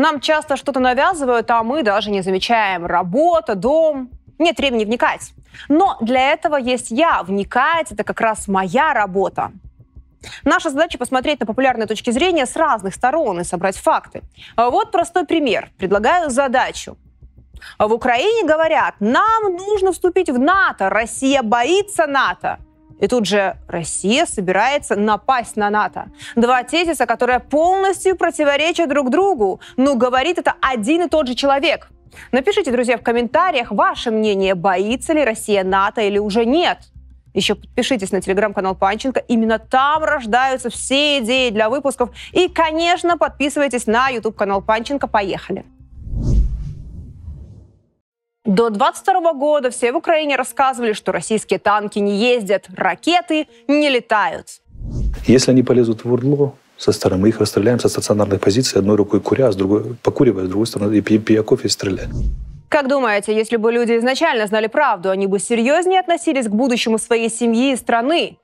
Нам часто что-то навязывают, а мы даже не замечаем. Работа, дом. Нет времени вникать. Но для этого есть я. Вникать — это как раз моя работа. Наша задача посмотреть на популярные точки зрения с разных сторон и собрать факты. Вот простой пример. Предлагаю задачу. В Украине говорят, нам нужно вступить в НАТО, Россия боится НАТО. И тут же Россия собирается напасть на НАТО. Два тезиса, которые полностью противоречат друг другу. Но говорит это один и тот же человек. Напишите, друзья, в комментариях ваше мнение, боится ли Россия НАТО или уже нет. Еще подпишитесь на телеграм-канал Панченко. Именно там рождаются все идеи для выпусков. И, конечно, подписывайтесь на YouTube-канал Панченко. Поехали! До 22 года все в Украине рассказывали, что российские танки не ездят, ракеты не летают. Если они полезут в Урдло со стороны, мы их расстреляем со стационарных позиций, одной рукой куря, а с другой покуривая, с другой стороны, и пья кофе и стреляем. Как думаете, если бы люди изначально знали правду, они бы серьезнее относились к будущему своей семьи и страны?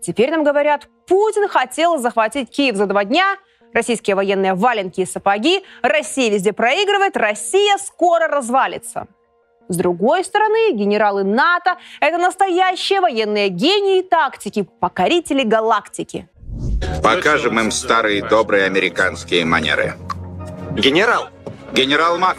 Теперь нам говорят, Путин хотел захватить Киев за два дня – Российские военные валенки и сапоги. Россия везде проигрывает, Россия скоро развалится. С другой стороны, генералы НАТО – это настоящие военные гении тактики, покорители галактики. Покажем им старые добрые американские манеры. Генерал! Генерал Мак.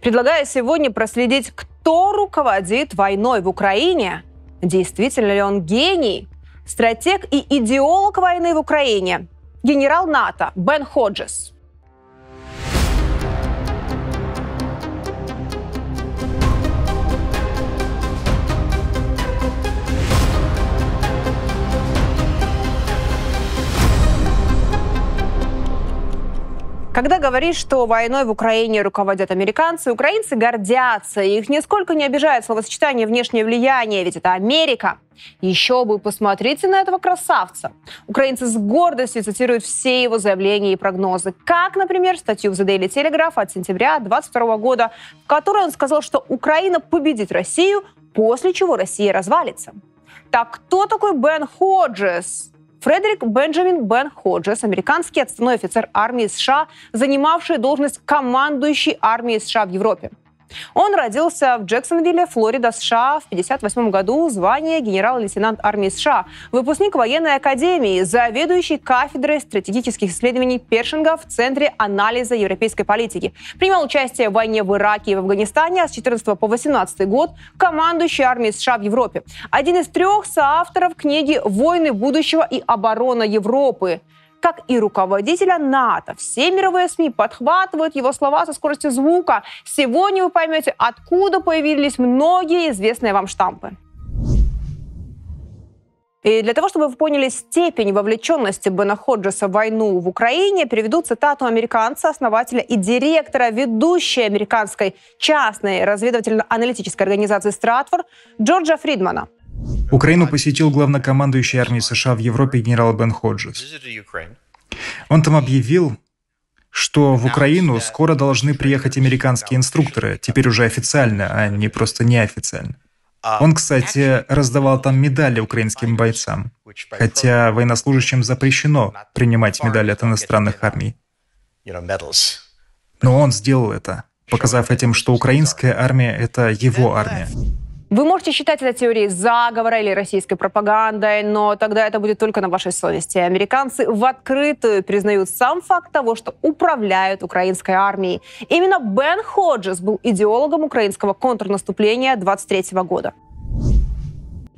Предлагаю сегодня проследить, кто руководит войной в Украине. Действительно ли он гений, стратег и идеолог войны в Украине? Генерал НАТО Бен Ходжес. Когда говоришь, что войной в Украине руководят американцы, украинцы гордятся. Их нисколько не обижает словосочетание «внешнее влияние», ведь это Америка. Еще бы, посмотрите на этого красавца. Украинцы с гордостью цитируют все его заявления и прогнозы. Как, например, статью в The Daily Telegraph от сентября 2022 года, в которой он сказал, что Украина победит Россию, после чего Россия развалится. Так кто такой Бен Ходжес? Фредерик Бенджамин Бен Ходжес, американский отставной офицер армии США, занимавший должность командующей армией США в Европе. Он родился в Джексонвилле, Флорида, США в 1958 году, звание генерал-лейтенант армии США, выпускник военной академии, заведующий кафедрой стратегических исследований Першинга в Центре анализа европейской политики. Принимал участие в войне в Ираке и в Афганистане, а с 14 по 18 год командующий армией США в Европе. Один из трех соавторов книги «Войны будущего и оборона Европы» как и руководителя НАТО. Все мировые СМИ подхватывают его слова со скоростью звука. Сегодня вы поймете, откуда появились многие известные вам штампы. И для того, чтобы вы поняли степень вовлеченности Бена Ходжеса в войну в Украине, переведу цитату американца, основателя и директора ведущей американской частной разведывательно-аналитической организации «Стратфорд» Джорджа Фридмана – Украину посетил главнокомандующий армии США в Европе генерал Бен Ходжес. Он там объявил, что в Украину скоро должны приехать американские инструкторы, теперь уже официально, а не просто неофициально. Он, кстати, раздавал там медали украинским бойцам, хотя военнослужащим запрещено принимать медали от иностранных армий. Но он сделал это, показав этим, что украинская армия — это его армия. Вы можете считать это теорией заговора или российской пропагандой, но тогда это будет только на вашей совести. Американцы в открытую признают сам факт того, что управляют украинской армией. Именно Бен Ходжес был идеологом украинского контрнаступления 23 года.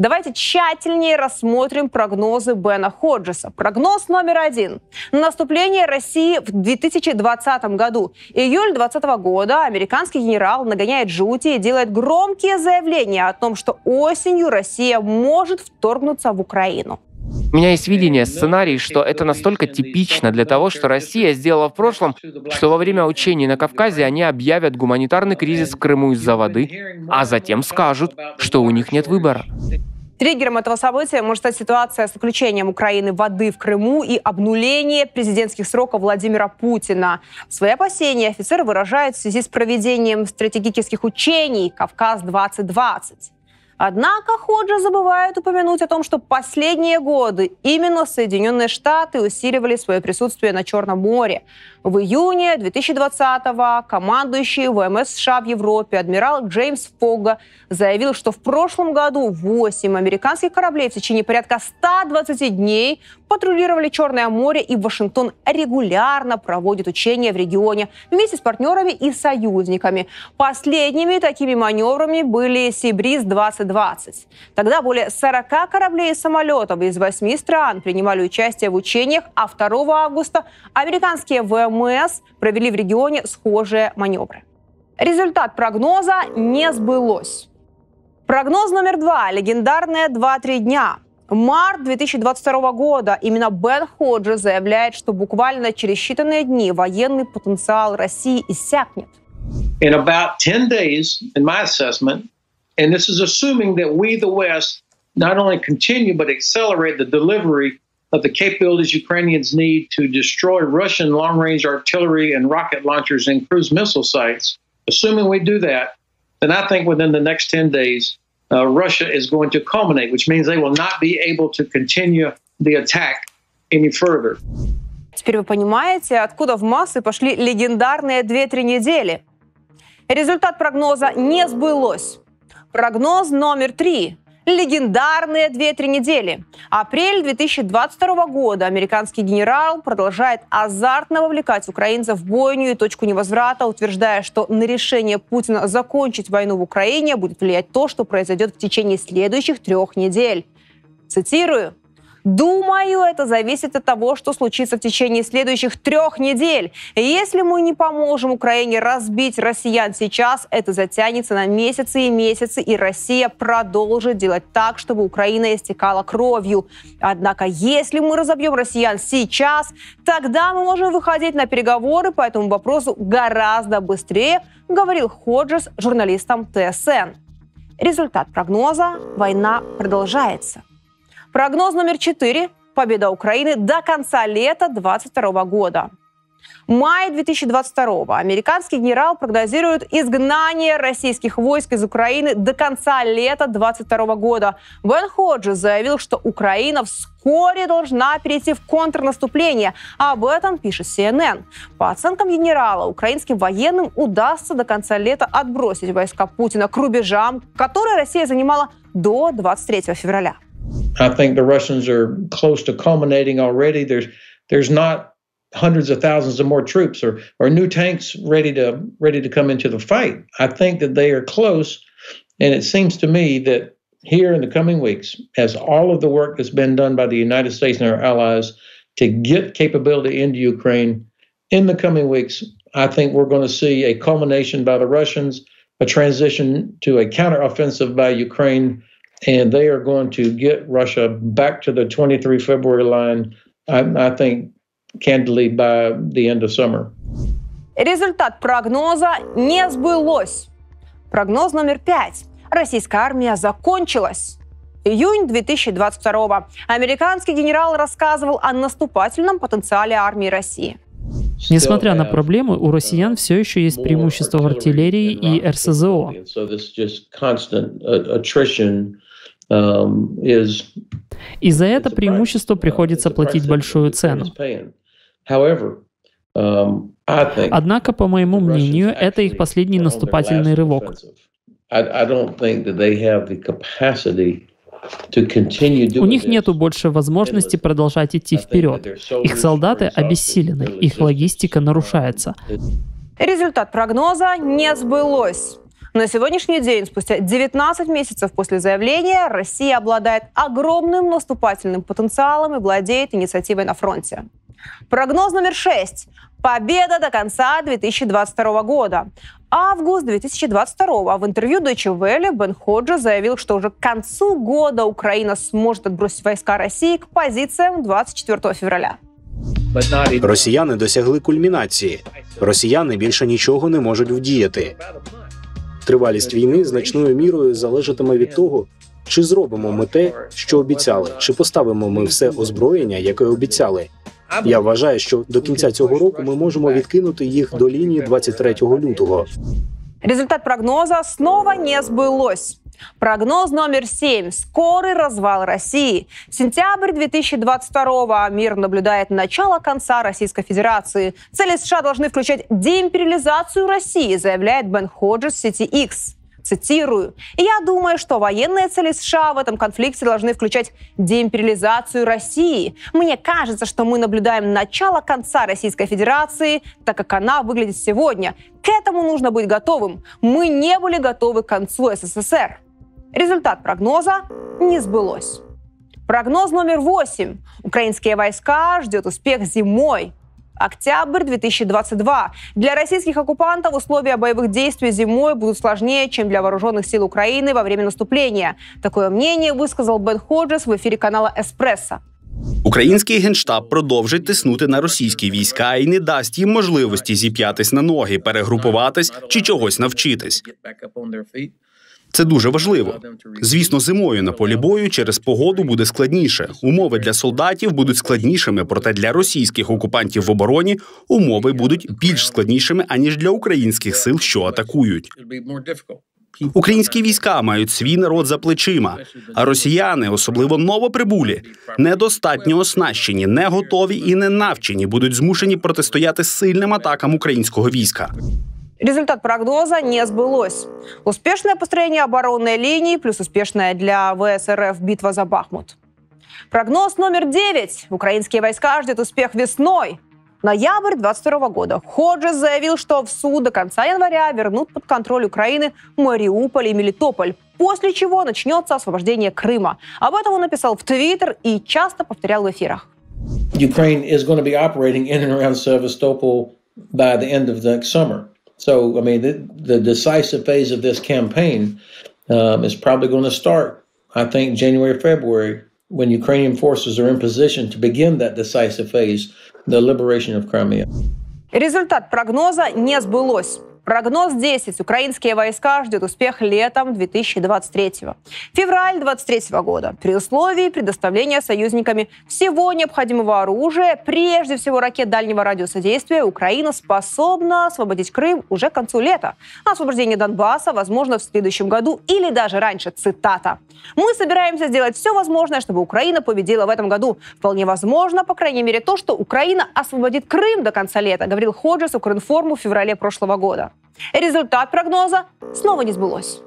Давайте тщательнее рассмотрим прогнозы Бена Ходжеса. Прогноз номер один. Наступление России в 2020 году. Июль 2020 года американский генерал нагоняет жути и делает громкие заявления о том, что осенью Россия может вторгнуться в Украину. У меня есть видение, сценарий, что это настолько типично для того, что Россия сделала в прошлом, что во время учений на Кавказе они объявят гуманитарный кризис в Крыму из-за воды, а затем скажут, что у них нет выбора. Триггером этого события может стать ситуация с отключением Украины воды в Крыму и обнуление президентских сроков Владимира Путина. Свои опасения офицеры выражают в связи с проведением стратегических учений «Кавказ-2020». Однако Ходжа забывает упомянуть о том, что последние годы именно Соединенные Штаты усиливали свое присутствие на Черном море. В июне 2020-го командующий ВМС США в Европе адмирал Джеймс Фогга заявил, что в прошлом году 8 американских кораблей в течение порядка 120 дней патрулировали Черное море, и Вашингтон регулярно проводит учения в регионе вместе с партнерами и союзниками. Последними такими маневрами были Сибриз-2020. Тогда более 40 кораблей и самолетов из 8 стран принимали участие в учениях, а 2 августа американские ВМС провели в регионе схожие маневры. Результат прогноза не сбылось. Прогноз номер два. Легендарные 2-3 дня. Март 2022 года. Именно Бен Ходжи заявляет, что буквально через считанные дни военный потенциал России иссякнет. In about 10 days, in my assessment, and this is assuming that we, the West, not only continue but accelerate the delivery of the capabilities Ukrainians need to destroy Russian long range artillery and rocket launchers and cruise missile sites, assuming we do that, then I think within the next 10 days, uh, Russia is going to culminate, which means they will not be able to continue the attack any further. Теперь вы понимаете, откуда в массы пошли легендарные 2-3 недели. Результат прогноза не сбылось. Прогноз номер три легендарные 2-3 недели. Апрель 2022 года американский генерал продолжает азартно вовлекать украинцев в бойню и точку невозврата, утверждая, что на решение Путина закончить войну в Украине будет влиять то, что произойдет в течение следующих трех недель. Цитирую. Думаю, это зависит от того, что случится в течение следующих трех недель. Если мы не поможем Украине разбить россиян сейчас, это затянется на месяцы и месяцы, и Россия продолжит делать так, чтобы Украина истекала кровью. Однако, если мы разобьем россиян сейчас, тогда мы можем выходить на переговоры по этому вопросу гораздо быстрее, говорил Ходжес журналистам ТСН. Результат прогноза – война продолжается. Прогноз номер четыре. Победа Украины до конца лета 2022 года. Май 2022 американский генерал прогнозирует изгнание российских войск из Украины до конца лета 2022 года. Бен Ходжи заявил, что Украина вскоре должна перейти в контрнаступление. Об этом пишет CNN. По оценкам генерала, украинским военным удастся до конца лета отбросить войска Путина к рубежам, которые Россия занимала до 23 февраля. I think the Russians are close to culminating already. There's there's not hundreds of thousands of more troops or or new tanks ready to ready to come into the fight. I think that they are close, and it seems to me that here in the coming weeks, as all of the work that's been done by the United States and our allies to get capability into Ukraine, in the coming weeks, I think we're going to see a culmination by the Russians, a transition to a counteroffensive by Ukraine and they are going to get Russia back to the 23 February line, I, I think, candidly, by the end of summer. Результат прогноза не сбылось. Прогноз номер пять. Российская армия закончилась. Июнь 2022 Американский генерал рассказывал о наступательном потенциале армии России. Несмотря на проблемы, у россиян все еще есть преимущество в артиллерии и РСЗО. Um, И за это преимущество приходится платить большую цену. Um, Однако, по моему мнению, это их последний наступательный рывок. У них нет больше возможности продолжать идти вперед. Их солдаты обессилены, их логистика нарушается. Результат прогноза не сбылось. На сегодняшний день, спустя 19 месяцев после заявления, Россия обладает огромным наступательным потенциалом и владеет инициативой на фронте. Прогноз номер шесть. Победа до конца 2022 года. Август 2022 в интервью Deutsche Welle Бен Ходжи заявил, что уже к концу года Украина сможет отбросить войска России к позициям 24 февраля. Росіяни досягли кульмінації. Росіяни більше нічого не можуть вдіяти. Тривалість війни значною мірою залежатиме від того, чи зробимо ми те, що обіцяли, чи поставимо ми все озброєння, яке обіцяли. Я вважаю, що до кінця цього року ми можемо відкинути їх до лінії 23 лютого. Результат прогноза снова не сбылось. Прогноз номер семь. Скорый развал России. Сентябрь 2022 мир наблюдает начало конца Российской Федерации. Цели США должны включать деимпериализацию России, заявляет Бен Ходжес сети X. Цитирую. «Я думаю, что военные цели США в этом конфликте должны включать деимпериализацию России. Мне кажется, что мы наблюдаем начало конца Российской Федерации, так как она выглядит сегодня. К этому нужно быть готовым. Мы не были готовы к концу СССР». Результат прогноза не сбылось. Прогноз номер восемь. Украинские войска ждет успех зимой. Октябрь 2022. Для российских оккупантов условия боевых действий зимой будут сложнее, чем для вооруженных сил Украины во время наступления. Такое мнение высказал Бен Ходжес в ефірі канала Еспресо. Український генштаб продовжить тиснути на російські війська і не дасть їм можливості зіп'ятись на ноги, перегрупуватись чи чогось навчитись. Це дуже важливо. Звісно, зимою на полі бою через погоду буде складніше. Умови для солдатів будуть складнішими, проте для російських окупантів в обороні умови будуть більш складнішими аніж для українських сил, що атакують. Українські війська мають свій народ за плечима, а росіяни, особливо новоприбулі, недостатньо оснащені, не готові і не навчені, будуть змушені протистояти сильним атакам українського війська. Результат прогноза не сбылось. Успешное построение оборонной линии плюс успешная для ВСРФ битва за Бахмут. Прогноз номер 9. Украинские войска ждет успех весной. Ноябрь 22 года. Ходжес заявил, что в суд до конца января вернут под контроль Украины Мариуполь и Мелитополь, после чего начнется освобождение Крыма. Об этом он написал в Твиттер и часто повторял в эфирах. Ukraine is going to be operating in and around Sevastopol by the end of the summer. So, I mean, the, the decisive phase of this campaign um, is probably going to start, I think, January, February, when Ukrainian forces are in position to begin that decisive phase, the liberation of Crimea. Результат прогноза не сбылось. Прогноз 10. Украинские войска ждет успех летом 2023. Февраль 2023 года. При условии предоставления союзниками всего необходимого оружия, прежде всего ракет дальнего радиуса действия, Украина способна освободить Крым уже к концу лета. Освобождение Донбасса возможно в следующем году или даже раньше. Цитата. «Мы собираемся сделать все возможное, чтобы Украина победила в этом году. Вполне возможно, по крайней мере, то, что Украина освободит Крым до конца лета», говорил Ходжес Укринформу в феврале прошлого года. Результат прогноза снова не сбылось.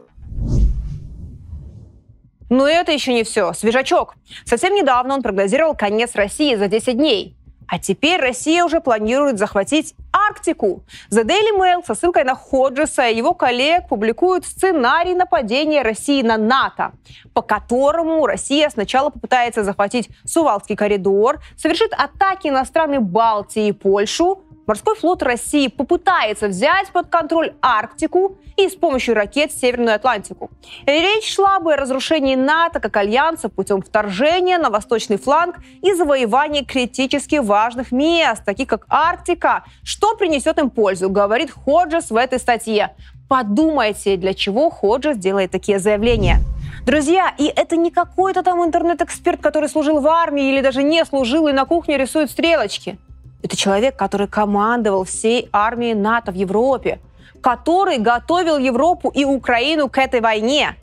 Но это еще не все. Свежачок. Совсем недавно он прогнозировал конец России за 10 дней. А теперь Россия уже планирует захватить Арктику. The Daily Mail со ссылкой на Ходжеса и его коллег публикуют сценарий нападения России на НАТО, по которому Россия сначала попытается захватить Сувалский коридор, совершит атаки на страны Балтии и Польшу, Морской флот России попытается взять под контроль Арктику и с помощью ракет Северную Атлантику. Речь шла бы о разрушении НАТО как альянса путем вторжения на восточный фланг и завоевания критически важных мест, таких как Арктика. Что принесет им пользу, говорит Ходжес в этой статье. Подумайте, для чего Ходжес делает такие заявления. Друзья, и это не какой-то там интернет-эксперт, который служил в армии или даже не служил и на кухне рисует стрелочки. Это человек, который командовал всей армией НАТО в Европе, который готовил Европу и Украину к этой войне.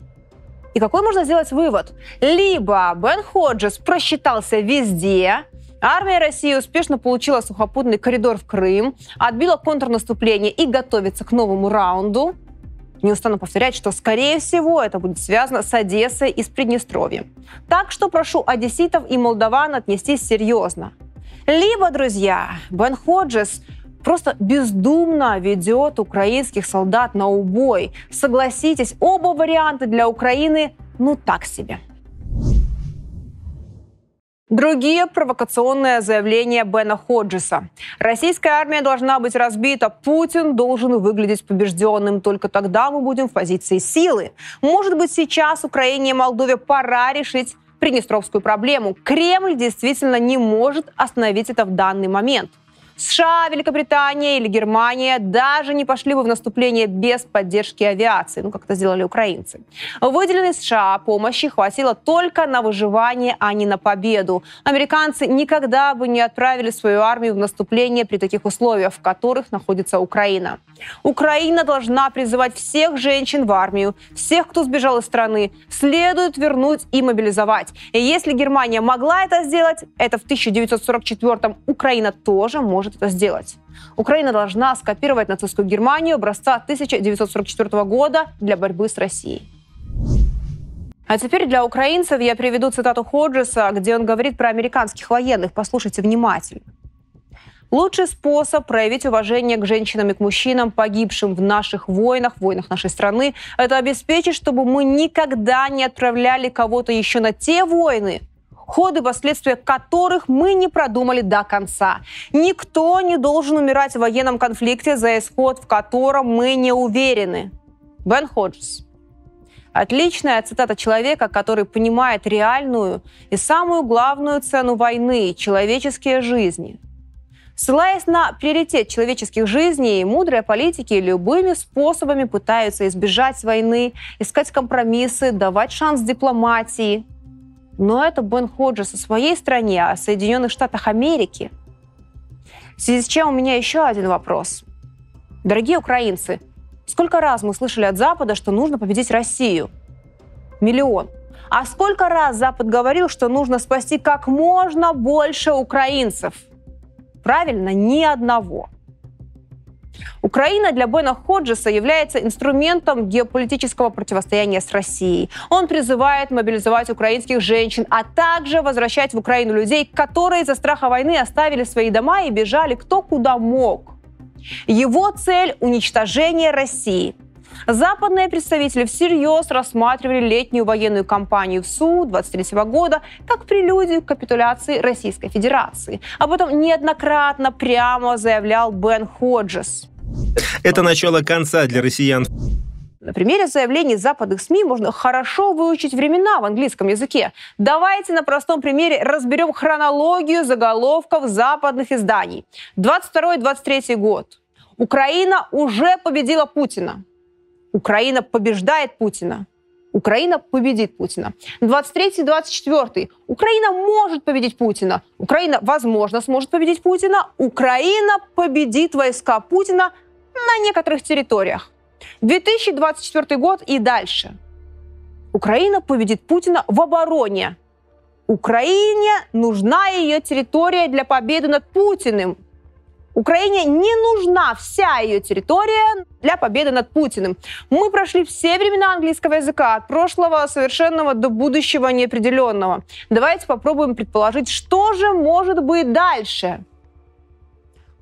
И какой можно сделать вывод? Либо Бен Ходжес просчитался везде, Армия России успешно получила сухопутный коридор в Крым, отбила контрнаступление и готовится к новому раунду. Не устану повторять, что, скорее всего, это будет связано с Одессой и с Приднестровьем. Так что прошу одесситов и молдаван отнестись серьезно. Либо, друзья, Бен Ходжес просто бездумно ведет украинских солдат на убой. Согласитесь, оба варианта для Украины ну так себе. Другие провокационные заявления Бена Ходжеса. Российская армия должна быть разбита. Путин должен выглядеть побежденным. Только тогда мы будем в позиции силы. Может быть, сейчас Украине и Молдове пора решить Приднестровскую проблему. Кремль действительно не может остановить это в данный момент. США, Великобритания или Германия даже не пошли бы в наступление без поддержки авиации, ну как это сделали украинцы. Выделенной США помощи хватило только на выживание, а не на победу. Американцы никогда бы не отправили свою армию в наступление при таких условиях, в которых находится Украина. Украина должна призывать всех женщин в армию, всех, кто сбежал из страны, следует вернуть и мобилизовать. И если Германия могла это сделать, это в 1944-м Украина тоже может это сделать. Украина должна скопировать нацистскую Германию образца 1944 года для борьбы с Россией. А теперь для украинцев я приведу цитату Ходжеса, где он говорит про американских военных. Послушайте внимательно. Лучший способ проявить уважение к женщинам и к мужчинам, погибшим в наших войнах, в войнах нашей страны, это обеспечить, чтобы мы никогда не отправляли кого-то еще на те войны, ходы последствия которых мы не продумали до конца. Никто не должен умирать в военном конфликте, за исход в котором мы не уверены. Бен Ходжес. Отличная цитата человека, который понимает реальную и самую главную цену войны – человеческие жизни – Ссылаясь на приоритет человеческих жизней, мудрые политики любыми способами пытаются избежать войны, искать компромиссы, давать шанс дипломатии. Но это Бен Ходжес о своей стране, о Соединенных Штатах Америки. В связи с чем у меня еще один вопрос. Дорогие украинцы, сколько раз мы слышали от Запада, что нужно победить Россию? Миллион. А сколько раз Запад говорил, что нужно спасти как можно больше украинцев – Правильно, ни одного. Украина для Бена Ходжеса является инструментом геополитического противостояния с Россией. Он призывает мобилизовать украинских женщин, а также возвращать в Украину людей, которые из-за страха войны оставили свои дома и бежали кто куда мог. Его цель – уничтожение России – Западные представители всерьез рассматривали летнюю военную кампанию в СУ 23 года как прелюдию к капитуляции Российской Федерации. Об этом неоднократно прямо заявлял Бен Ходжес. Это начало конца для россиян. На примере заявлений западных СМИ можно хорошо выучить времена в английском языке. Давайте на простом примере разберем хронологию заголовков западных изданий. 22-23 год. Украина уже победила Путина. Украина побеждает Путина. Украина победит Путина. 23-24. Украина может победить Путина. Украина, возможно, сможет победить Путина. Украина победит войска Путина на некоторых территориях. 2024 год и дальше. Украина победит Путина в обороне. Украине нужна ее территория для победы над Путиным. Украине не нужна вся ее территория для победы над Путиным. Мы прошли все времена английского языка, от прошлого совершенного до будущего неопределенного. Давайте попробуем предположить, что же может быть дальше.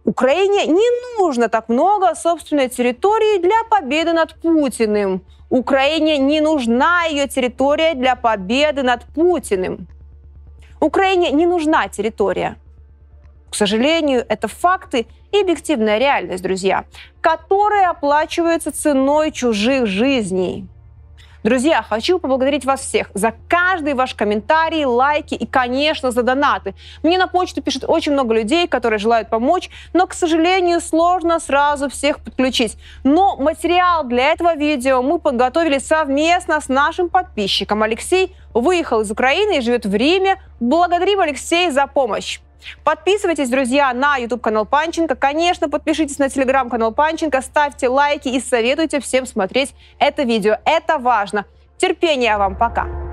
Украине не нужно так много собственной территории для победы над Путиным. Украине не нужна ее территория для победы над Путиным. Украине не нужна территория. К сожалению, это факты и объективная реальность, друзья, которые оплачиваются ценой чужих жизней. Друзья, хочу поблагодарить вас всех за каждый ваш комментарий, лайки и, конечно, за донаты. Мне на почту пишет очень много людей, которые желают помочь, но, к сожалению, сложно сразу всех подключить. Но материал для этого видео мы подготовили совместно с нашим подписчиком. Алексей выехал из Украины и живет в Риме. Благодарим Алексея за помощь. Подписывайтесь, друзья, на YouTube-канал Панченко. Конечно, подпишитесь на телеграм-канал Панченко, ставьте лайки и советуйте всем смотреть это видео. Это важно. Терпения вам. Пока.